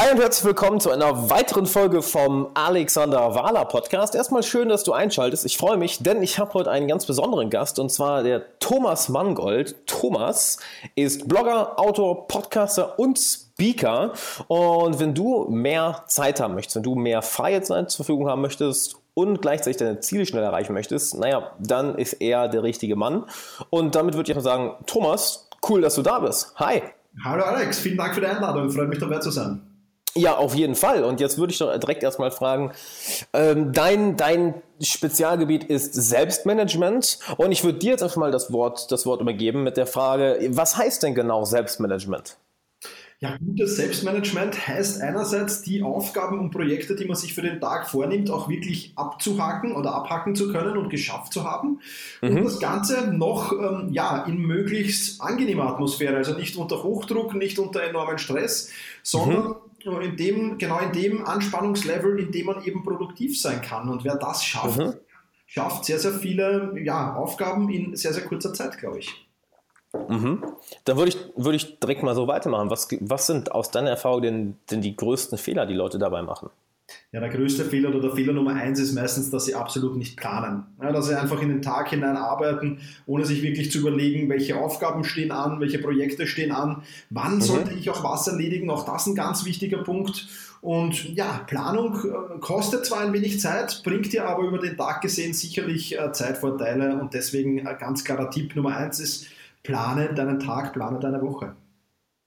Hi und herzlich willkommen zu einer weiteren Folge vom Alexander Wahler Podcast. Erstmal schön, dass du einschaltest. Ich freue mich, denn ich habe heute einen ganz besonderen Gast und zwar der Thomas Mangold. Thomas ist Blogger, Autor, Podcaster und Speaker. Und wenn du mehr Zeit haben möchtest, wenn du mehr freie Zeit zur Verfügung haben möchtest und gleichzeitig deine Ziele schnell erreichen möchtest, naja, dann ist er der richtige Mann. Und damit würde ich auch sagen, Thomas, cool, dass du da bist. Hi. Hallo Alex, vielen Dank für die Einladung. Freut mich dabei zu sein. Ja, auf jeden Fall. Und jetzt würde ich doch direkt erstmal fragen, ähm, dein, dein Spezialgebiet ist Selbstmanagement. Und ich würde dir jetzt einfach mal das Wort, das Wort übergeben mit der Frage, was heißt denn genau Selbstmanagement? Ja, gutes Selbstmanagement heißt einerseits, die Aufgaben und Projekte, die man sich für den Tag vornimmt, auch wirklich abzuhaken oder abhaken zu können und geschafft zu haben. Mhm. Und das Ganze noch ähm, ja, in möglichst angenehmer Atmosphäre, also nicht unter Hochdruck, nicht unter enormen Stress, sondern mhm. In dem, genau in dem Anspannungslevel, in dem man eben produktiv sein kann. Und wer das schafft, mhm. schafft sehr, sehr viele ja, Aufgaben in sehr, sehr kurzer Zeit, glaube ich. Mhm. Dann würde ich, würde ich direkt mal so weitermachen. Was, was sind aus deiner Erfahrung denn, denn die größten Fehler, die Leute dabei machen? Ja, der größte Fehler oder der Fehler Nummer eins ist meistens, dass sie absolut nicht planen. Ja, dass sie einfach in den Tag hinein arbeiten, ohne sich wirklich zu überlegen, welche Aufgaben stehen an, welche Projekte stehen an, wann mhm. sollte ich auch was erledigen. Auch das ein ganz wichtiger Punkt. Und ja, Planung äh, kostet zwar ein wenig Zeit, bringt dir aber über den Tag gesehen sicherlich äh, Zeitvorteile. Und deswegen ein ganz klarer Tipp Nummer eins ist, plane deinen Tag, plane deine Woche.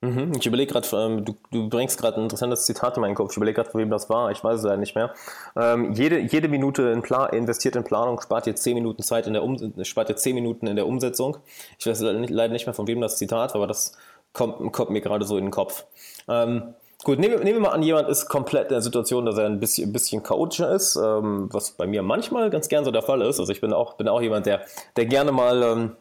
Mhm, ich überlege gerade, ähm, du, du, bringst gerade ein interessantes Zitat in meinen Kopf. Ich überlege gerade, von wem das war. Ich weiß es leider nicht mehr. Ähm, jede, jede Minute in Plan, investiert in Planung spart dir 10 Minuten Zeit in der um spart dir 10 Minuten in der Umsetzung. Ich weiß leider nicht mehr, von wem das Zitat war, aber das kommt, kommt mir gerade so in den Kopf. Ähm, Gut, nehmen, nehmen, wir mal an, jemand ist komplett in der Situation, dass er ein bisschen, ein bisschen chaotischer ist, ähm, was bei mir manchmal ganz gern so der Fall ist. Also ich bin auch, bin auch jemand, der, der gerne mal ähm,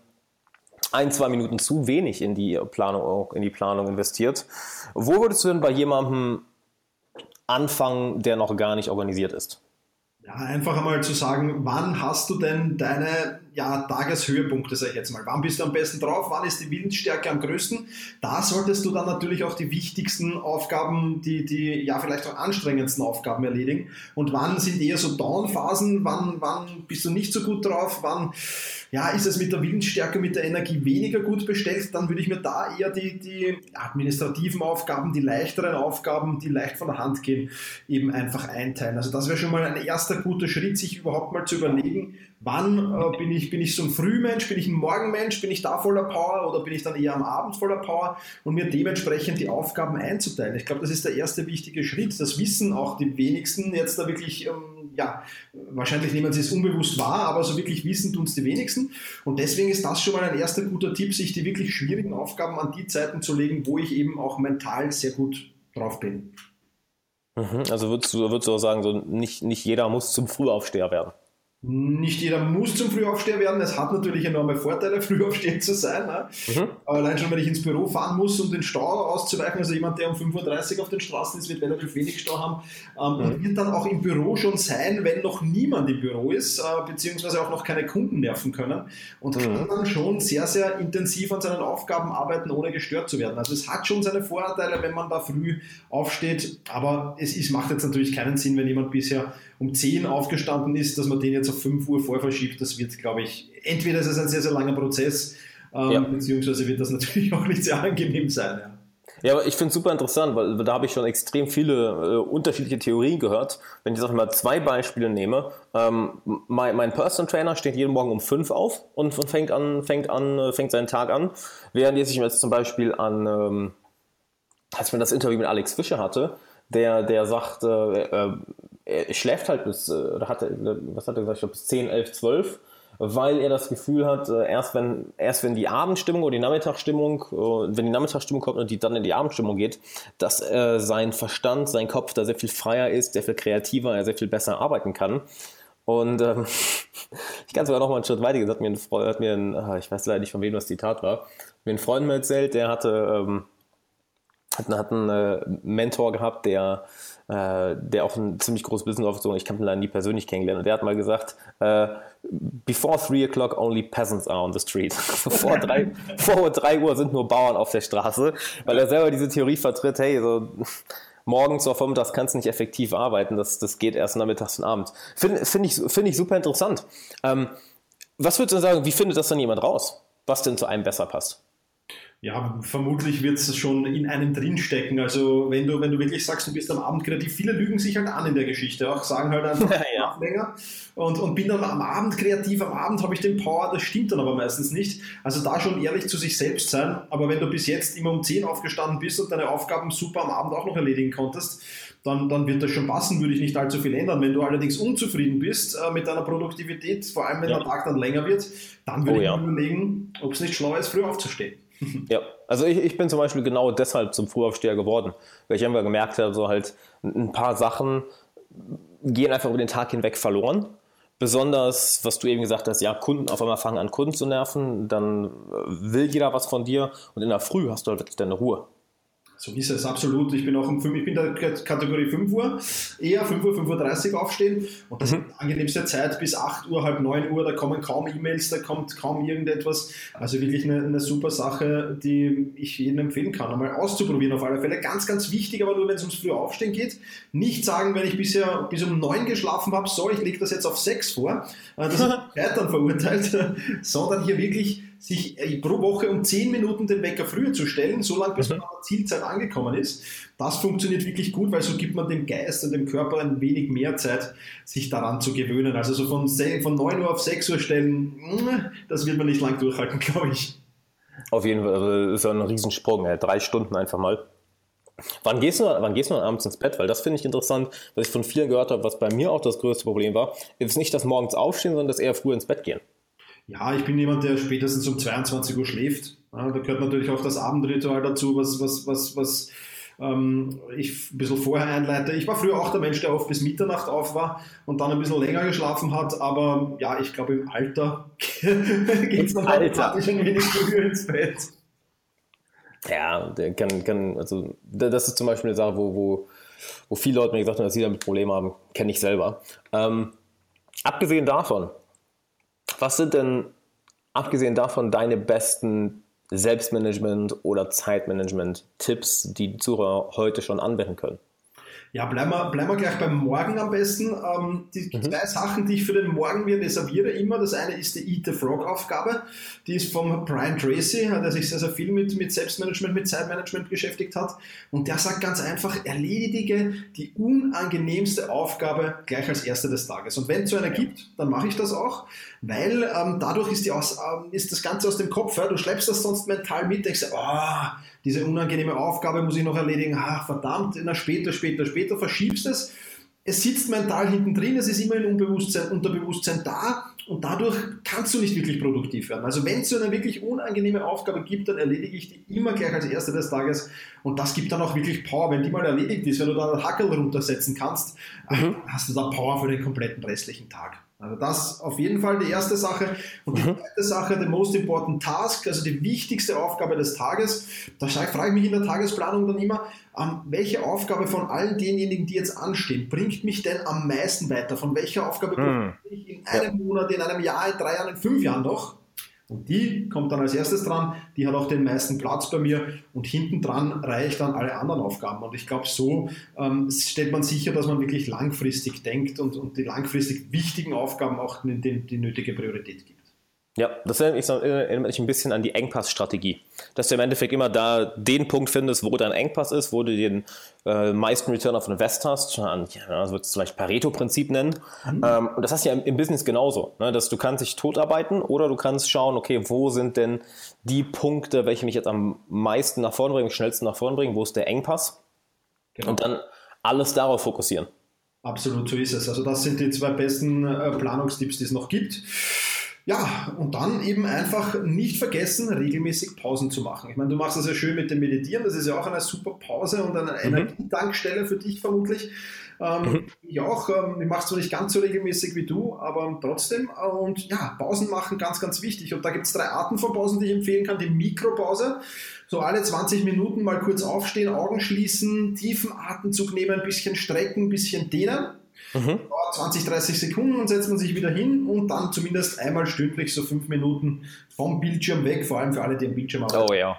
ein, zwei Minuten zu wenig in die Planung, in die Planung investiert. Wo würdest du denn bei jemandem anfangen, der noch gar nicht organisiert ist? Ja, einfach einmal zu sagen, wann hast du denn deine ja, Tageshöhepunkte, sage ich jetzt mal. Wann bist du am besten drauf? Wann ist die Willensstärke am größten? Da solltest du dann natürlich auch die wichtigsten Aufgaben, die, die ja vielleicht auch anstrengendsten Aufgaben erledigen. Und wann sind eher so Down-Phasen? Wann, wann bist du nicht so gut drauf? Wann ja, ist es mit der Willensstärke, mit der Energie weniger gut bestellt? Dann würde ich mir da eher die, die administrativen Aufgaben, die leichteren Aufgaben, die leicht von der Hand gehen, eben einfach einteilen. Also das wäre schon mal ein erster guter Schritt, sich überhaupt mal zu überlegen, wann äh, bin, ich, bin ich so ein Frühmensch, bin ich ein Morgenmensch, bin ich da voller Power oder bin ich dann eher am Abend voller Power und mir dementsprechend die Aufgaben einzuteilen. Ich glaube, das ist der erste wichtige Schritt. Das wissen auch die wenigsten jetzt da wirklich, ähm, ja, wahrscheinlich nehmen sie es unbewusst wahr, aber so wirklich wissen tun es die wenigsten. Und deswegen ist das schon mal ein erster guter Tipp, sich die wirklich schwierigen Aufgaben an die Zeiten zu legen, wo ich eben auch mental sehr gut drauf bin. Mhm, also würdest du, würdest du auch sagen, so nicht, nicht jeder muss zum Frühaufsteher werden? Nicht jeder muss zum Frühaufsteher werden. Es hat natürlich enorme Vorteile, Frühaufsteher zu sein. Ne? Mhm. Allein schon, wenn ich ins Büro fahren muss, um den Stau auszuweichen, also jemand, der um 5.30 Uhr auf den Straßen ist, wird relativ wenig Stau haben ähm, mhm. und wird dann auch im Büro schon sein, wenn noch niemand im Büro ist, äh, beziehungsweise auch noch keine Kunden nerven können und mhm. kann dann schon sehr, sehr intensiv an seinen Aufgaben arbeiten, ohne gestört zu werden. Also es hat schon seine Vorteile, wenn man da früh aufsteht, aber es ist, macht jetzt natürlich keinen Sinn, wenn jemand bisher um 10 aufgestanden ist, dass man den jetzt auf 5 Uhr vorverschiebt, das wird, glaube ich, entweder ist es ein sehr, sehr langer Prozess, ähm, ja. beziehungsweise wird das natürlich auch nicht sehr angenehm sein. Ja. Ja, aber ich finde es super interessant, weil da habe ich schon extrem viele äh, unterschiedliche Theorien gehört. Wenn ich jetzt einfach mal zwei Beispiele nehme, ähm, mein, mein Personal Trainer steht jeden Morgen um fünf auf und, und, fängt an, fängt an, äh, fängt seinen Tag an, während ich jetzt zum Beispiel an, ähm, als ich das Interview mit Alex Fischer hatte, der, der sagt, äh, äh, er schläft halt bis, äh, oder hat, was hat er gesagt, ich glaube bis 10, 11, 12, weil er das Gefühl hat, äh, erst wenn, erst wenn die Abendstimmung oder die Nachmittagsstimmung, äh, wenn die Nachmittagsstimmung kommt und die dann in die Abendstimmung geht, dass äh, sein Verstand, sein Kopf da sehr viel freier ist, sehr viel kreativer, er sehr viel besser arbeiten kann. Und ähm, ich kann sogar noch mal einen Schritt weiter gesagt, mir ein Freund, hat mir ein, ah, ich weiß leider nicht, von wem das Zitat war, mir ein Freund mal erzählt, der hatte, ähm, hat, hat einen äh, Mentor gehabt, der äh, der auch ein ziemlich großes Business aufgezogen Ich kann ihn leider nie persönlich kennengelernt. Und der hat mal gesagt, äh, before three o'clock only peasants are on the street. vor, drei, vor drei Uhr sind nur Bauern auf der Straße, weil er selber diese Theorie vertritt, hey, so morgens oder vormittags kannst du nicht effektiv arbeiten. Das, das geht erst nachmittags und abends. Finde find ich, find ich super interessant. Ähm, was würdest du sagen, wie findet das dann jemand raus? Was denn zu einem besser passt? Ja, vermutlich wird es schon in einem drinstecken. Also wenn du, wenn du wirklich sagst, du bist am Abend kreativ, viele lügen sich halt an in der Geschichte, auch sagen halt einfach ja. länger und, und bin dann am Abend kreativ, am Abend habe ich den Power, das stimmt dann aber meistens nicht. Also da schon ehrlich zu sich selbst sein, aber wenn du bis jetzt immer um 10 aufgestanden bist und deine Aufgaben super am Abend auch noch erledigen konntest, dann, dann wird das schon passen, würde ich nicht allzu viel ändern. Wenn du allerdings unzufrieden bist äh, mit deiner Produktivität, vor allem wenn ja. der Tag dann länger wird, dann würde oh, ich ja. mir überlegen, ob es nicht schlauer ist, früh aufzustehen. Ja, also ich, ich bin zum Beispiel genau deshalb zum Frühaufsteher geworden, weil ich einfach gemerkt habe, so halt ein paar Sachen gehen einfach über den Tag hinweg verloren. Besonders, was du eben gesagt hast, ja, Kunden auf einmal fangen an, Kunden zu nerven, dann will jeder was von dir und in der Früh hast du halt wirklich deine Ruhe. So ist es, absolut. Ich bin auch um 5, ich bin der Kategorie 5 Uhr, eher 5 Uhr, 5.30 Uhr aufstehen und das mhm. ist die angenehmste Zeit bis 8 Uhr, halb 9 Uhr, da kommen kaum E-Mails, da kommt kaum irgendetwas. Also wirklich eine, eine super Sache, die ich jedem empfehlen kann, einmal auszuprobieren auf alle Fälle. Ganz, ganz wichtig, aber nur wenn es ums frühe Aufstehen geht, nicht sagen, wenn ich bisher bis um 9 geschlafen habe, so, ich lege das jetzt auf 6 vor, äh, das ist Scheitern verurteilt, sondern hier wirklich sich äh, pro Woche um 10 Minuten den Wecker früher zu stellen, so lange bis mhm. man an der Zielzeit angekommen ist. Das funktioniert wirklich gut, weil so gibt man dem Geist und dem Körper ein wenig mehr Zeit, sich daran zu gewöhnen. Also so von, von 9 Uhr auf 6 Uhr stellen, mm, das wird man nicht lang durchhalten, glaube ich. Auf jeden Fall, also das ist ja ein Riesensprung, ja. drei Stunden einfach mal. Wann gehst, du, wann gehst du dann abends ins Bett? Weil das finde ich interessant, was ich von vielen gehört habe, was bei mir auch das größte Problem war, ist nicht das morgens aufstehen, sondern das eher früh ins Bett gehen. Ja, ich bin jemand, der spätestens um 22 Uhr schläft. Ja, da gehört natürlich auch das Abendritual dazu, was, was, was, was ähm, ich ein bisschen vorher einleite. Ich war früher auch der Mensch, der oft bis Mitternacht auf war und dann ein bisschen länger geschlafen hat, aber ja, ich glaube im Alter geht es automatisch ein wenig früher ins Bett. Ja, der kann, kann, also das ist zum Beispiel eine Sache, wo, wo, wo viele Leute mir gesagt haben, dass sie damit Probleme haben, kenne ich selber. Ähm, abgesehen davon, was sind denn, abgesehen davon, deine besten Selbstmanagement- oder Zeitmanagement-Tipps, die Zuhörer heute schon anwenden können? Ja, bleiben wir, bleiben wir gleich beim Morgen am besten. Ähm, die mhm. zwei Sachen, die ich für den Morgen mir reserviere, immer. Das eine ist die Eat the Frog-Aufgabe. Die ist vom Brian Tracy, der sich sehr, sehr viel mit, mit Selbstmanagement, mit Zeitmanagement beschäftigt hat. Und der sagt ganz einfach, erledige die unangenehmste Aufgabe gleich als erste des Tages. Und wenn es so eine gibt, dann mache ich das auch, weil ähm, dadurch ist, die aus, ähm, ist das Ganze aus dem Kopf. Ja? Du schleppst das sonst mental mit, denkst, oh, diese unangenehme Aufgabe muss ich noch erledigen, ach verdammt, na später, später, später, verschiebst es. Es sitzt mental hinten drin, es ist immer in Unbewusstsein, Unterbewusstsein da und dadurch kannst du nicht wirklich produktiv werden. Also wenn es so eine wirklich unangenehme Aufgabe gibt, dann erledige ich die immer gleich als erste des Tages und das gibt dann auch wirklich Power. Wenn die mal erledigt ist, wenn du da einen Hackel runtersetzen kannst, mhm. hast du da Power für den kompletten restlichen Tag. Also das auf jeden Fall die erste Sache. Und die mhm. zweite Sache, the most important task, also die wichtigste Aufgabe des Tages. Da frage ich mich in der Tagesplanung dann immer, ähm, welche Aufgabe von allen denjenigen, die jetzt anstehen, bringt mich denn am meisten weiter? Von welcher Aufgabe mhm. ich in einem Monat, in einem Jahr, in drei Jahren, in fünf Jahren noch? Und die kommt dann als erstes dran, die hat auch den meisten Platz bei mir und hinten dran reihe ich dann alle anderen Aufgaben. Und ich glaube, so ähm, stellt man sicher, dass man wirklich langfristig denkt und, und die langfristig wichtigen Aufgaben auch die, die nötige Priorität gibt. Ja, das erinnert mich ein bisschen an die Engpassstrategie. Dass du im Endeffekt immer da den Punkt findest, wo dein Engpass ist, wo du den äh, meisten Return of Invest hast. Ja, das wird es vielleicht Pareto-Prinzip nennen. Mhm. Ähm, und das hast du ja im, im Business genauso. Ne? Dass du kannst dich totarbeiten oder du kannst schauen, okay, wo sind denn die Punkte, welche mich jetzt am meisten nach vorne bringen, am schnellsten nach vorne bringen, wo ist der Engpass? Genau. Und dann alles darauf fokussieren. Absolut, so ist es. Also das sind die zwei besten äh, Planungstipps, die es noch gibt. Ja, und dann eben einfach nicht vergessen, regelmäßig Pausen zu machen. Ich meine, du machst das ja schön mit dem Meditieren, das ist ja auch eine super Pause und eine mhm. Energietankstelle für dich vermutlich. Ähm, mhm. Ich auch, ähm, ich mache es nicht ganz so regelmäßig wie du, aber trotzdem. Und ja, Pausen machen ganz, ganz wichtig. Und da gibt es drei Arten von Pausen, die ich empfehlen kann. Die Mikropause, so alle 20 Minuten mal kurz aufstehen, Augen schließen, tiefen Atemzug nehmen, ein bisschen strecken, ein bisschen dehnen Mhm. 20, 30 Sekunden und setzt man sich wieder hin und dann zumindest einmal stündlich so fünf Minuten vom Bildschirm weg, vor allem für alle, die am Bildschirm arbeiten. Oh ja.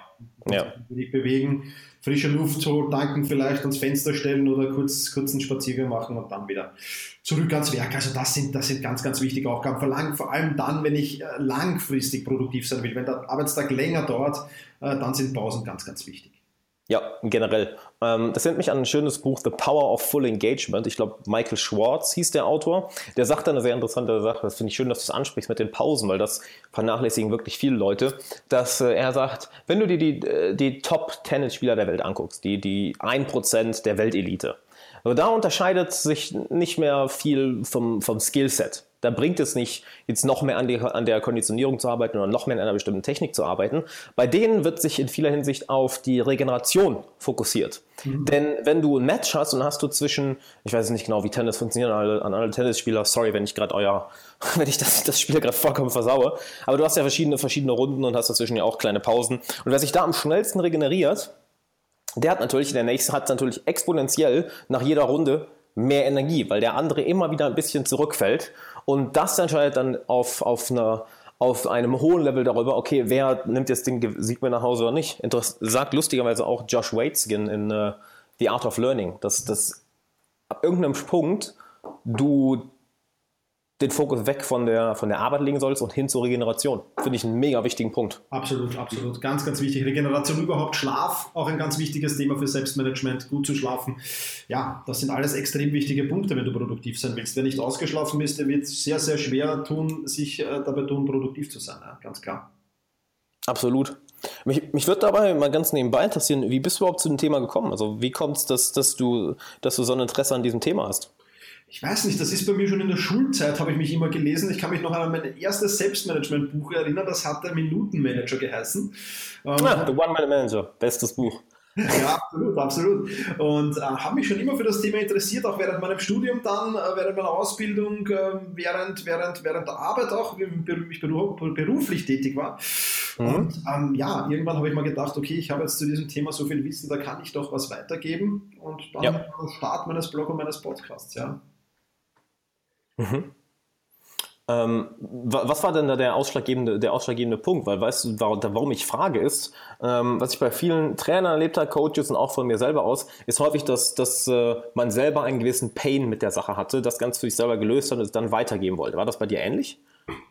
ja. Bewegen, frische Luft so tanken, vielleicht ans Fenster stellen oder kurz, kurz einen Spaziergang machen und dann wieder zurück ans Werk. Also das sind, das sind ganz, ganz wichtige Aufgaben. Verlang, vor allem dann, wenn ich äh, langfristig produktiv sein will. Wenn der Arbeitstag länger dauert, äh, dann sind Pausen ganz, ganz wichtig. Ja, generell. Ähm, das nennt mich an ein schönes Buch, The Power of Full Engagement. Ich glaube, Michael Schwartz hieß der Autor. Der sagt da eine sehr interessante Sache. Das finde ich schön, dass du es ansprichst mit den Pausen, weil das vernachlässigen wirklich viele Leute. Dass äh, er sagt, wenn du dir die, äh, die Top-Tennis-Spieler der Welt anguckst, die, die 1% der Weltelite, da unterscheidet sich nicht mehr viel vom, vom Skillset. Da bringt es nicht, jetzt noch mehr an, die, an der Konditionierung zu arbeiten oder noch mehr in einer bestimmten Technik zu arbeiten. Bei denen wird sich in vieler Hinsicht auf die Regeneration fokussiert. Mhm. Denn wenn du ein Match hast und hast du zwischen, ich weiß nicht genau, wie Tennis funktioniert an alle, an alle Tennisspieler, sorry, wenn ich gerade euer, wenn ich das, das Spiel gerade vollkommen versaue, aber du hast ja verschiedene, verschiedene Runden und hast dazwischen ja auch kleine Pausen. Und wer sich da am schnellsten regeneriert, der hat natürlich, der nächste hat natürlich exponentiell nach jeder Runde mehr Energie, weil der andere immer wieder ein bisschen zurückfällt. Und das entscheidet dann auf, auf, einer, auf einem hohen Level darüber, okay, wer nimmt jetzt den Sieg mit nach Hause oder nicht. Interess sagt lustigerweise auch Josh Waitskin in uh, The Art of Learning, dass, dass ab irgendeinem Punkt du den Fokus weg von der, von der Arbeit legen sollst und hin zur Regeneration. Finde ich einen mega wichtigen Punkt. Absolut, absolut. Ganz, ganz wichtig. Regeneration überhaupt, Schlaf, auch ein ganz wichtiges Thema für Selbstmanagement, gut zu schlafen. Ja, das sind alles extrem wichtige Punkte, wenn du produktiv sein willst. Wer nicht ausgeschlafen ist, der wird sehr, sehr schwer tun, sich äh, dabei tun, produktiv zu sein. Ja, ganz klar. Absolut. Mich, mich würde dabei mal ganz nebenbei interessieren, wie bist du überhaupt zu dem Thema gekommen? Also wie kommt es, dass, dass, du, dass du so ein Interesse an diesem Thema hast? Ich weiß nicht, das ist bei mir schon in der Schulzeit, habe ich mich immer gelesen. Ich kann mich noch an mein erstes Selbstmanagement-Buch erinnern, das hat der Minutenmanager geheißen. Ähm, ah, The One-Man-Manager, bestes Buch. Ja, absolut, absolut. Und äh, habe mich schon immer für das Thema interessiert, auch während meinem Studium dann, äh, während meiner Ausbildung, äh, während, während, während der Arbeit auch, wie ich beruflich tätig war. Mhm. Und ähm, ja, irgendwann habe ich mal gedacht, okay, ich habe jetzt zu diesem Thema so viel Wissen, da kann ich doch was weitergeben. Und dann ja. Start meines Blog und meines Podcasts, ja. Mhm. Ähm, was war denn da der ausschlaggebende, der ausschlaggebende Punkt? Weil weißt du, warum ich frage ist, ähm, was ich bei vielen Trainern erlebt habe, Coaches und auch von mir selber aus, ist häufig, dass, dass äh, man selber einen gewissen Pain mit der Sache hatte, das Ganze für sich selber gelöst hat und es dann weitergeben wollte. War das bei dir ähnlich?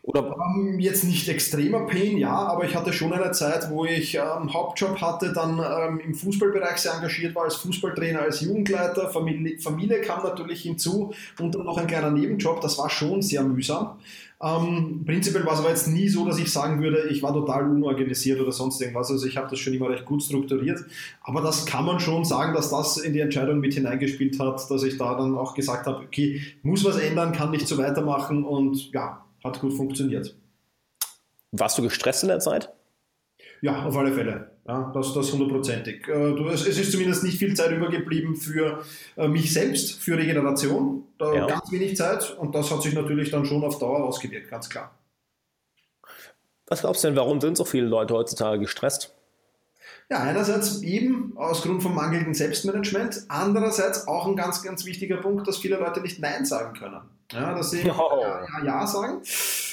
Oder? Um, jetzt nicht extremer Pain, ja, aber ich hatte schon eine Zeit, wo ich einen ähm, Hauptjob hatte, dann ähm, im Fußballbereich sehr engagiert war als Fußballtrainer, als Jugendleiter. Familie, Familie kam natürlich hinzu und dann noch ein kleiner Nebenjob. Das war schon sehr mühsam. Ähm, prinzipiell war es aber jetzt nie so, dass ich sagen würde, ich war total unorganisiert oder sonst irgendwas. Also ich habe das schon immer recht gut strukturiert. Aber das kann man schon sagen, dass das in die Entscheidung mit hineingespielt hat, dass ich da dann auch gesagt habe, okay, muss was ändern, kann nicht so weitermachen und ja, hat gut funktioniert. Warst du gestresst in der Zeit? Ja, auf alle Fälle. Ja, das, das hundertprozentig. Äh, es ist zumindest nicht viel Zeit übergeblieben für äh, mich selbst, für Regeneration. Da ja. Ganz wenig Zeit und das hat sich natürlich dann schon auf Dauer ausgewirkt, ganz klar. Was glaubst du denn, warum sind so viele Leute heutzutage gestresst? Ja, einerseits eben aus Grund vom mangelnden Selbstmanagement, andererseits auch ein ganz, ganz wichtiger Punkt, dass viele Leute nicht Nein sagen können. Ja, dass sie oh. ja, ja, ja sagen,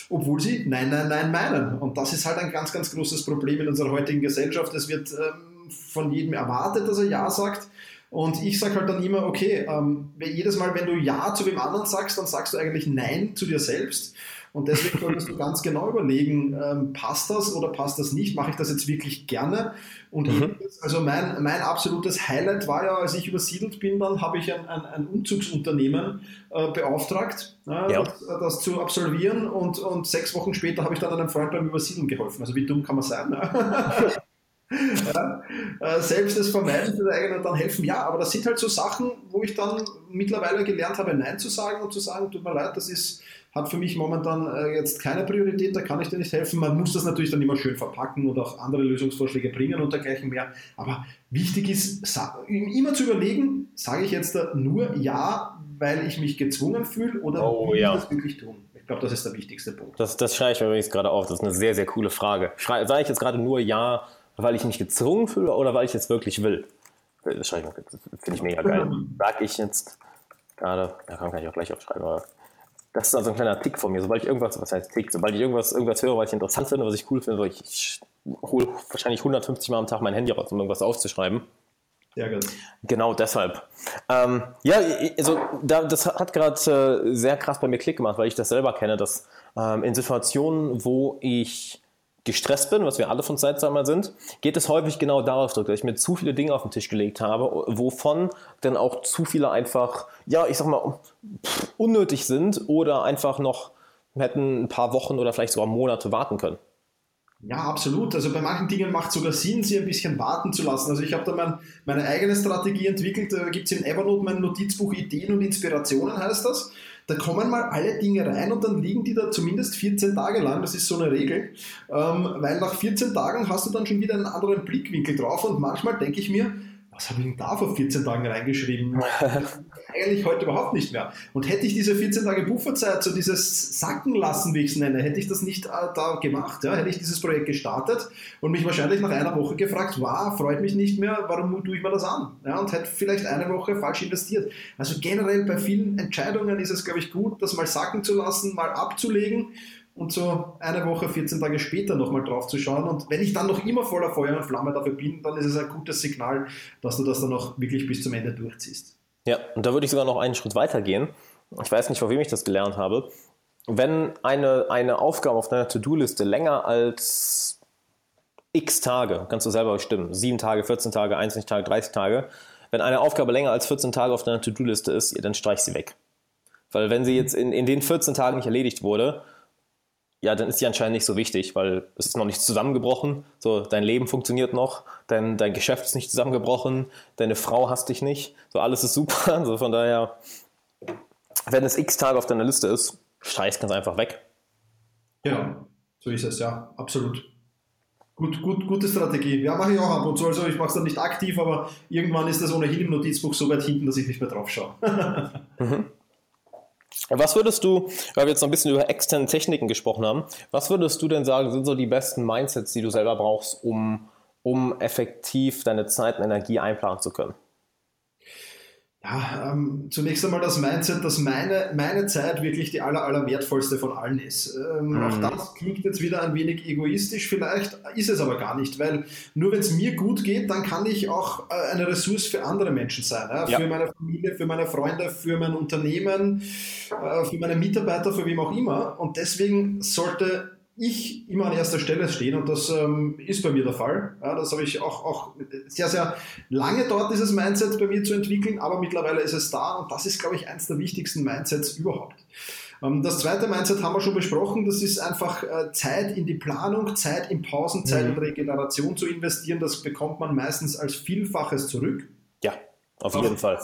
obwohl sie Nein, Nein, Nein meinen. Und das ist halt ein ganz, ganz großes Problem in unserer heutigen Gesellschaft. Es wird ähm, von jedem erwartet, dass er Ja sagt. Und ich sage halt dann immer, okay, ähm, jedes Mal, wenn du Ja zu wem anderen sagst, dann sagst du eigentlich Nein zu dir selbst. Und deswegen solltest du ganz genau überlegen, ähm, passt das oder passt das nicht? Mache ich das jetzt wirklich gerne? Und mhm. also mein, mein absolutes Highlight war ja, als ich übersiedelt bin, dann habe ich ein, ein, ein Umzugsunternehmen äh, beauftragt, äh, ja. das, das, zu absolvieren. Und, und sechs Wochen später habe ich dann einem Freund beim Übersiedeln geholfen. Also wie dumm kann man sein? Ne? ja, äh, selbst das Vermeiden für die eigene dann helfen, ja, aber das sind halt so Sachen, wo ich dann mittlerweile gelernt habe, Nein zu sagen und zu sagen, tut mir leid, das ist hat für mich momentan äh, jetzt keine Priorität, da kann ich dir nicht helfen. Man muss das natürlich dann immer schön verpacken und auch andere Lösungsvorschläge bringen und dergleichen mehr. Aber wichtig ist, immer zu überlegen, sage ich jetzt nur Ja, weil ich mich gezwungen fühle oder oh, will ja. ich das wirklich tun? Ich glaube, das ist der wichtigste Punkt. Das, das schreibe ich mir übrigens gerade auf. Das ist eine sehr, sehr coole Frage. Sage ich jetzt gerade nur Ja, weil ich mich gezwungen fühle oder weil ich es wirklich will? Das, das finde ich mega geil. Sag ich jetzt gerade, da kann ich auch gleich aufschreiben, aber das ist also ein kleiner Tick von mir. Sobald ich irgendwas, was heißt Tick, sobald ich irgendwas, irgendwas höre, was ich interessant finde, was ich cool finde, ich, ich hole wahrscheinlich 150 Mal am Tag mein Handy raus, um irgendwas aufzuschreiben. Sehr gut. Genau deshalb. Ähm, ja, also da, das hat gerade äh, sehr krass bei mir Klick gemacht, weil ich das selber kenne, dass ähm, in Situationen, wo ich gestresst bin, was wir alle von Zeit einmal sind, geht es häufig genau darauf zurück, dass ich mir zu viele Dinge auf den Tisch gelegt habe, wovon dann auch zu viele einfach, ja, ich sag mal, unnötig sind oder einfach noch hätten ein paar Wochen oder vielleicht sogar Monate warten können. Ja, absolut. Also bei manchen Dingen macht es sogar Sinn, sie ein bisschen warten zu lassen. Also ich habe da mein, meine eigene Strategie entwickelt. Da gibt es in Evernote mein Notizbuch Ideen und Inspirationen, heißt das. Da kommen mal alle Dinge rein und dann liegen die da zumindest 14 Tage lang. Das ist so eine Regel. Ähm, weil nach 14 Tagen hast du dann schon wieder einen anderen Blickwinkel drauf und manchmal denke ich mir, was habe ich denn da vor 14 Tagen reingeschrieben? Eigentlich heute überhaupt nicht mehr. Und hätte ich diese 14 Tage Bufferzeit, so dieses Sacken lassen, wie ich es nenne, hätte ich das nicht äh, da gemacht, ja, hätte ich dieses Projekt gestartet und mich wahrscheinlich nach einer Woche gefragt, wow, freut mich nicht mehr, warum tue ich mir das an? Ja, und hätte vielleicht eine Woche falsch investiert. Also generell bei vielen Entscheidungen ist es, glaube ich, gut, das mal sacken zu lassen, mal abzulegen und so eine Woche, 14 Tage später nochmal drauf zu schauen. Und wenn ich dann noch immer voller Feuer und Flamme dafür bin, dann ist es ein gutes Signal, dass du das dann auch wirklich bis zum Ende durchziehst. Ja, und da würde ich sogar noch einen Schritt weiter gehen. Ich weiß nicht, vor wem ich das gelernt habe. Wenn eine, eine Aufgabe auf deiner To-Do-Liste länger als x Tage, kannst du selber bestimmen, 7 Tage, 14 Tage, 21 Tage, 30 Tage, wenn eine Aufgabe länger als 14 Tage auf deiner To-Do-Liste ist, dann streich sie weg. Weil wenn sie jetzt in, in den 14 Tagen nicht erledigt wurde, ja, dann ist die anscheinend nicht so wichtig, weil es ist noch nicht zusammengebrochen. So, dein Leben funktioniert noch, dein, dein Geschäft ist nicht zusammengebrochen, deine Frau hasst dich nicht. So, alles ist super. Also von daher, wenn es x Tage auf deiner Liste ist, streich ganz einfach weg. Ja, so ist es, ja, absolut. Gut, gut, gute Strategie. Ja, mache ich auch ab und zu. Also ich mache es dann nicht aktiv, aber irgendwann ist das ohnehin im Notizbuch so weit hinten, dass ich nicht mehr drauf schaue. mhm. Was würdest du, weil wir jetzt noch ein bisschen über externe Techniken gesprochen haben, was würdest du denn sagen, sind so die besten Mindsets, die du selber brauchst, um, um effektiv deine Zeit und Energie einplanen zu können? Ja, ähm, zunächst einmal das Mindset, dass meine, meine Zeit wirklich die aller, aller wertvollste von allen ist. Ähm, mhm. Auch das klingt jetzt wieder ein wenig egoistisch, vielleicht ist es aber gar nicht, weil nur wenn es mir gut geht, dann kann ich auch äh, eine Ressource für andere Menschen sein. Ja? Ja. Für meine Familie, für meine Freunde, für mein Unternehmen, äh, für meine Mitarbeiter, für wem auch immer. Und deswegen sollte ich immer an erster Stelle stehen und das ähm, ist bei mir der Fall. Ja, das habe ich auch, auch sehr, sehr lange dort, dieses Mindset bei mir zu entwickeln, aber mittlerweile ist es da und das ist, glaube ich, eines der wichtigsten Mindsets überhaupt. Ähm, das zweite Mindset haben wir schon besprochen, das ist einfach äh, Zeit in die Planung, Zeit in Pausen, Zeit mhm. in Regeneration zu investieren. Das bekommt man meistens als Vielfaches zurück. Ja, auf jeden Fall.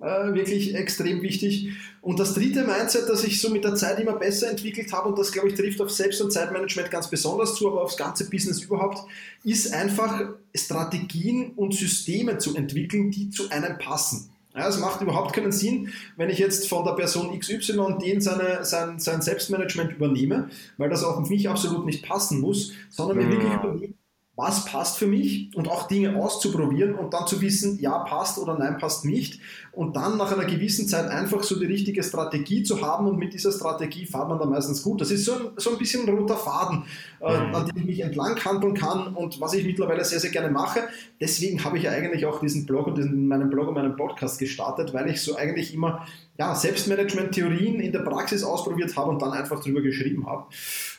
Äh, wirklich extrem wichtig. Und das dritte Mindset, das ich so mit der Zeit immer besser entwickelt habe, und das glaube ich trifft auf Selbst- und Zeitmanagement ganz besonders zu, aber aufs ganze Business überhaupt, ist einfach Strategien und Systeme zu entwickeln, die zu einem passen. Ja, es macht überhaupt keinen Sinn, wenn ich jetzt von der Person XY den seine, sein, sein Selbstmanagement übernehme, weil das auf mich absolut nicht passen muss, sondern mir wirklich überlegen, was passt für mich und auch Dinge auszuprobieren und dann zu wissen, ja, passt oder nein, passt nicht. Und dann nach einer gewissen Zeit einfach so die richtige Strategie zu haben und mit dieser Strategie fahrt man dann meistens gut. Das ist so ein, so ein bisschen ein roter Faden, äh, mhm. an dem ich mich entlang handeln kann und was ich mittlerweile sehr, sehr gerne mache. Deswegen habe ich ja eigentlich auch diesen Blog und diesen, meinen Blog und meinen Podcast gestartet, weil ich so eigentlich immer ja, Selbstmanagement-Theorien in der Praxis ausprobiert habe und dann einfach drüber geschrieben habe.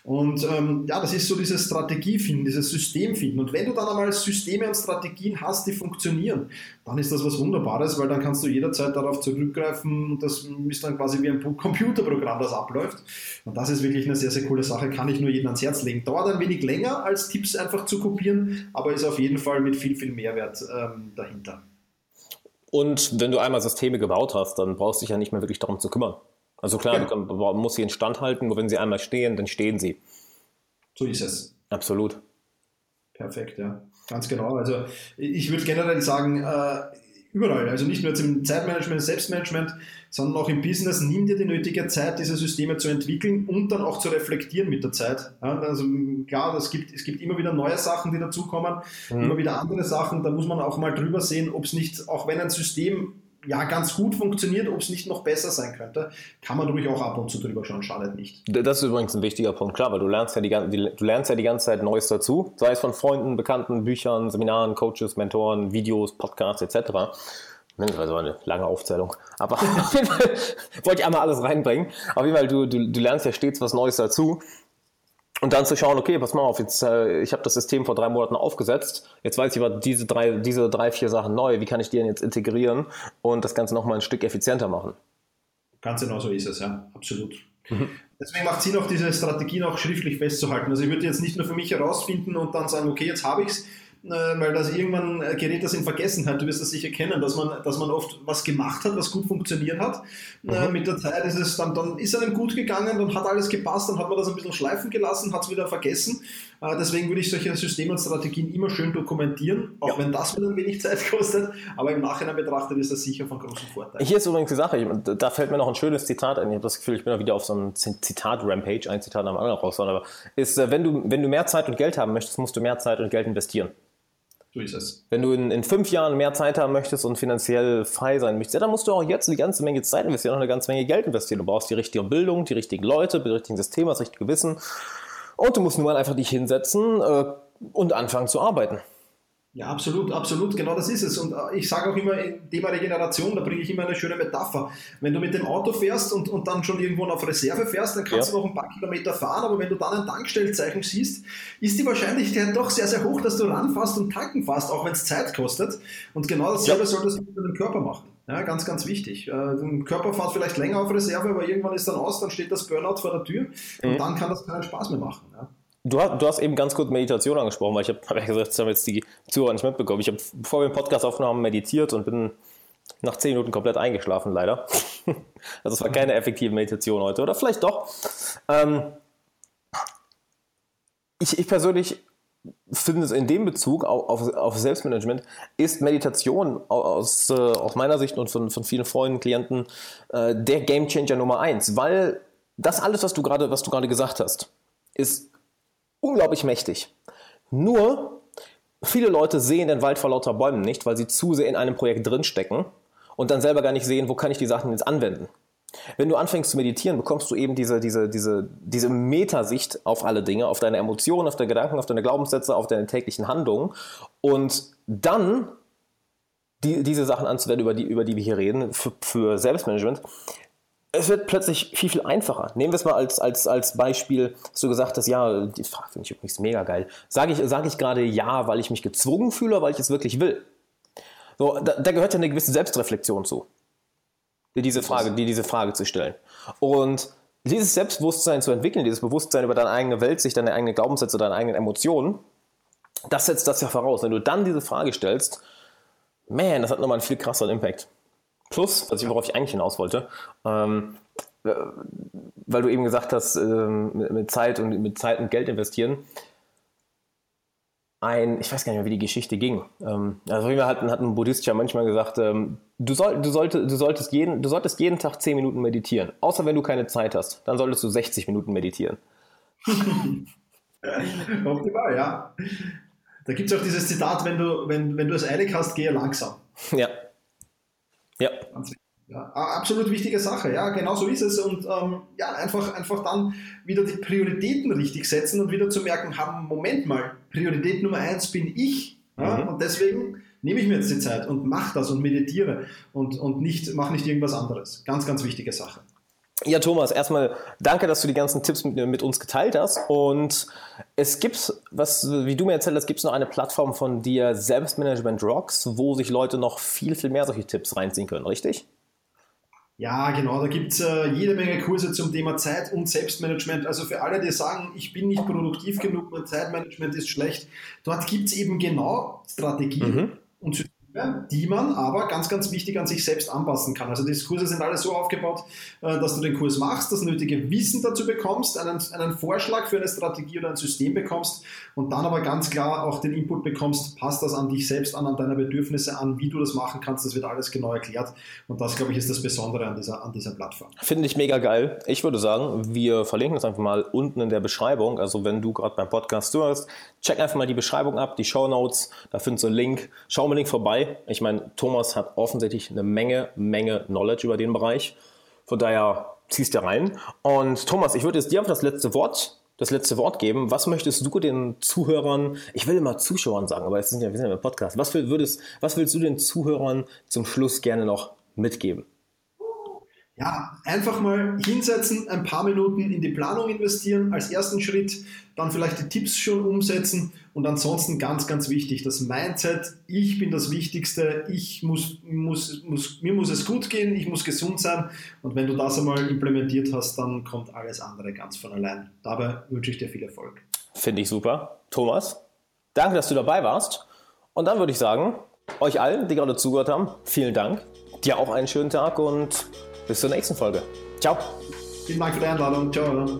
Und ähm, ja, das ist so dieses Strategie finden, dieses System finden. Und wenn du dann einmal Systeme und Strategien hast, die funktionieren, dann ist das was Wunderbares, weil dann kannst du jederzeit darauf zurückgreifen. Das ist dann quasi wie ein Computerprogramm, das abläuft. Und das ist wirklich eine sehr, sehr coole Sache, kann ich nur jedem ans Herz legen. Dauert ein wenig länger, als Tipps einfach zu kopieren, aber ist auf jeden Fall mit viel, viel Mehrwert ähm, dahinter. Und wenn du einmal Systeme gebaut hast, dann brauchst du dich ja nicht mehr wirklich darum zu kümmern. Also klar, ja. du musst sie instand halten, nur wenn sie einmal stehen, dann stehen sie. So ist es. Absolut. Perfekt, ja. Ganz genau. Also ich würde generell sagen, äh, überall, also nicht nur im Zeitmanagement, Selbstmanagement, sondern auch im Business, nimm dir die nötige Zeit, diese Systeme zu entwickeln und dann auch zu reflektieren mit der Zeit. Ja, also klar, es gibt, es gibt immer wieder neue Sachen, die dazukommen, mhm. immer wieder andere Sachen, da muss man auch mal drüber sehen, ob es nicht, auch wenn ein System ja ganz gut funktioniert, ob es nicht noch besser sein könnte, kann man ruhig auch ab und zu drüber schauen, schadet nicht. Das ist übrigens ein wichtiger Punkt, klar, weil du lernst ja die, du lernst ja die ganze Zeit Neues dazu, sei es von Freunden, Bekannten, Büchern, Seminaren, Coaches, Mentoren, Videos, Podcasts etc. Das war eine lange Aufzählung. Aber auf jeden Fall wollte ich einmal alles reinbringen. Auf jeden Fall, du, du, du lernst ja stets was Neues dazu. Und dann zu schauen, okay, pass mal auf, jetzt, äh, ich habe das System vor drei Monaten aufgesetzt, jetzt weiß ich aber diese drei, diese drei, vier Sachen neu, wie kann ich die denn jetzt integrieren und das Ganze nochmal ein Stück effizienter machen? Ganz genau so ist es, ja, absolut. Mhm. Deswegen macht Sinn, auch diese Strategien auch schriftlich festzuhalten. Also ich würde jetzt nicht nur für mich herausfinden und dann sagen, okay, jetzt habe ich es, weil das irgendwann äh, gerät das in Vergessenheit. Du wirst das sicher kennen, dass man, dass man oft was gemacht hat, was gut funktioniert hat. Äh, mhm. Mit der Zeit ist es dann, dann ist einem gut gegangen, dann hat alles gepasst, dann hat man das ein bisschen schleifen gelassen, hat es wieder vergessen. Deswegen würde ich solche Systeme und Strategien immer schön dokumentieren, auch ja. wenn das wieder ein wenig Zeit kostet. Aber im Nachhinein betrachtet ist das sicher von großem Vorteil. Hier ist übrigens die Sache, da fällt mir noch ein schönes Zitat ein. Ich habe das Gefühl, ich bin wieder auf so einem Zitat-Rampage, ein Zitat am anderen raus, aber ist, wenn du, wenn du mehr Zeit und Geld haben möchtest, musst du mehr Zeit und Geld investieren. So ist es. Wenn du in, in fünf Jahren mehr Zeit haben möchtest und finanziell frei sein möchtest, ja, dann musst du auch jetzt eine ganze Menge Zeit investieren und eine ganze Menge Geld investieren. Du brauchst die richtige Bildung, die richtigen Leute, die richtigen Systeme, das richtige Wissen. Und du musst nur mal einfach dich hinsetzen äh, und anfangen zu arbeiten. Ja, absolut, absolut, genau das ist es. Und äh, ich sage auch immer, im Thema Regeneration, da bringe ich immer eine schöne Metapher. Wenn du mit dem Auto fährst und, und dann schon irgendwo auf Reserve fährst, dann kannst ja. du noch ein paar Kilometer fahren, aber wenn du dann ein Tankstellzeichen siehst, ist die Wahrscheinlichkeit doch sehr, sehr hoch, dass du ranfährst und tanken fährst, auch wenn es Zeit kostet. Und genau dasselbe ja. solltest du mit deinem Körper machen. Ja, ganz, ganz wichtig. Äh, der Körper fährt vielleicht länger auf Reserve, aber irgendwann ist dann aus, dann steht das Burnout vor der Tür und mhm. dann kann das keinen Spaß mehr machen. Ja. Du hast, du hast eben ganz kurz Meditation angesprochen, weil ich habe hab gesagt, das haben jetzt die Zuhörer nicht mitbekommen. Ich habe, bevor wir den Podcast aufgenommen meditiert und bin nach zehn Minuten komplett eingeschlafen, leider. Also es war keine effektive Meditation heute. Oder vielleicht doch. Ähm, ich, ich persönlich finde es in dem Bezug auf, auf Selbstmanagement ist Meditation aus, äh, aus meiner Sicht und von, von vielen Freunden, Klienten äh, der Gamechanger Nummer eins, weil das alles, was du gerade gesagt hast, ist unglaublich mächtig. Nur, viele Leute sehen den Wald vor lauter Bäumen nicht, weil sie zu sehr in einem Projekt drinstecken und dann selber gar nicht sehen, wo kann ich die Sachen jetzt anwenden. Wenn du anfängst zu meditieren, bekommst du eben diese, diese, diese, diese Metasicht auf alle Dinge, auf deine Emotionen, auf deine Gedanken, auf deine Glaubenssätze, auf deine täglichen Handlungen. Und dann die, diese Sachen anzuwenden, über die, über die wir hier reden, für, für Selbstmanagement, es wird plötzlich viel, viel einfacher. Nehmen wir es mal als, als, als Beispiel, dass du gesagt hast, ja, die Frage finde ich übrigens mega geil. Sage ich, sag ich gerade ja, weil ich mich gezwungen fühle weil ich es wirklich will? So, da, da gehört ja eine gewisse Selbstreflexion zu, dir diese Frage, dir diese Frage zu stellen. Und dieses Selbstbewusstsein zu entwickeln, dieses Bewusstsein über deine eigene Welt, sich deine eigenen Glaubenssätze, deine eigenen Emotionen, das setzt das ja voraus. Wenn du dann diese Frage stellst, man, das hat nochmal einen viel krasseren Impact. Plus, was ich, worauf ich eigentlich hinaus wollte, ähm, äh, weil du eben gesagt hast, ähm, mit Zeit und mit Zeit und Geld investieren. Ein, ich weiß gar nicht mehr, wie die Geschichte ging. Ähm, also hat, hat ein buddhistischer manchmal gesagt, ähm, du, soll, du, sollte, du, solltest jeden, du solltest jeden Tag 10 Minuten meditieren. Außer wenn du keine Zeit hast, dann solltest du 60 Minuten meditieren. Optimal, ja. Da gibt es auch dieses Zitat, wenn du, wenn, wenn du es eilig hast, gehe langsam. Ja. Ja. Ja, absolut wichtige Sache, ja, genau so ist es. Und ähm, ja, einfach, einfach dann wieder die Prioritäten richtig setzen und wieder zu merken, haben, Moment mal, Priorität Nummer eins bin ich. Ja, mhm. Und deswegen nehme ich mir jetzt die Zeit und mache das und meditiere und, und nicht, mache nicht irgendwas anderes. Ganz, ganz wichtige Sache. Ja, Thomas, erstmal danke, dass du die ganzen Tipps mit, mit uns geteilt hast. Und es gibt, was, wie du mir erzählt hast, gibt es noch eine Plattform von dir, Selbstmanagement Rocks, wo sich Leute noch viel, viel mehr solche Tipps reinziehen können, richtig? Ja, genau, da gibt es äh, jede Menge Kurse zum Thema Zeit und Selbstmanagement. Also für alle, die sagen, ich bin nicht produktiv genug, mein Zeitmanagement ist schlecht, dort gibt es eben genau Strategien mhm. und Die man aber ganz, ganz wichtig an sich selbst anpassen kann. Also die Kurse sind alle so aufgebaut, äh, dass du den Kurs machst, das nötige Wissen dazu bekommst, einen, einen Vorschlag für eine Strategie oder ein System bekommst und dann aber ganz klar auch den Input bekommst, passt das an dich selbst an, an deine Bedürfnisse an, wie du das machen kannst, das wird alles genau erklärt und das, glaube ich, ist das Besondere an dieser, an dieser Plattform. Finde ich mega geil. Ich würde sagen, wir verlinken das einfach mal unten in der Beschreibung, also wenn du gerade beim Podcast zuhörst, check einfach mal die Beschreibung ab, die Show Notes, da findest du einen Link, schau mal Link vorbei, dabei. Ich meine, Thomas hat offensichtlich eine Menge, Menge Knowledge über den Bereich. Von daher ziehst du rein. Und Thomas, ich würde jetzt dir einfach das letzte Wort das letzte Wort geben. Was möchtest du den Zuhörern, ich will immer Zuschauern sagen, aber es sind ja, wir sind ja im Podcast. Was, würdest, was willst du den Zuhörern zum Schluss gerne noch mitgeben? Ja, einfach mal hinsetzen, ein paar Minuten in die Planung investieren als ersten Schritt, dann vielleicht die Tipps schon umsetzen und ansonsten ganz, ganz wichtig, das Mindset, ich bin das Wichtigste, ich muss, muss, muss, mir muss es gut gehen, ich muss gesund sein und wenn du das einmal implementiert hast, dann kommt alles andere ganz von allein. Dabei wünsche ich dir viel Erfolg. Finde ich super. Thomas, danke, dass du dabei warst und dann würde ich sagen, euch allen, die gerade zugehört haben, vielen Dank. Dir auch einen schönen Tag und bis zur nächsten Folge. Ciao. Vielen Dank für die Einladung. Ciao.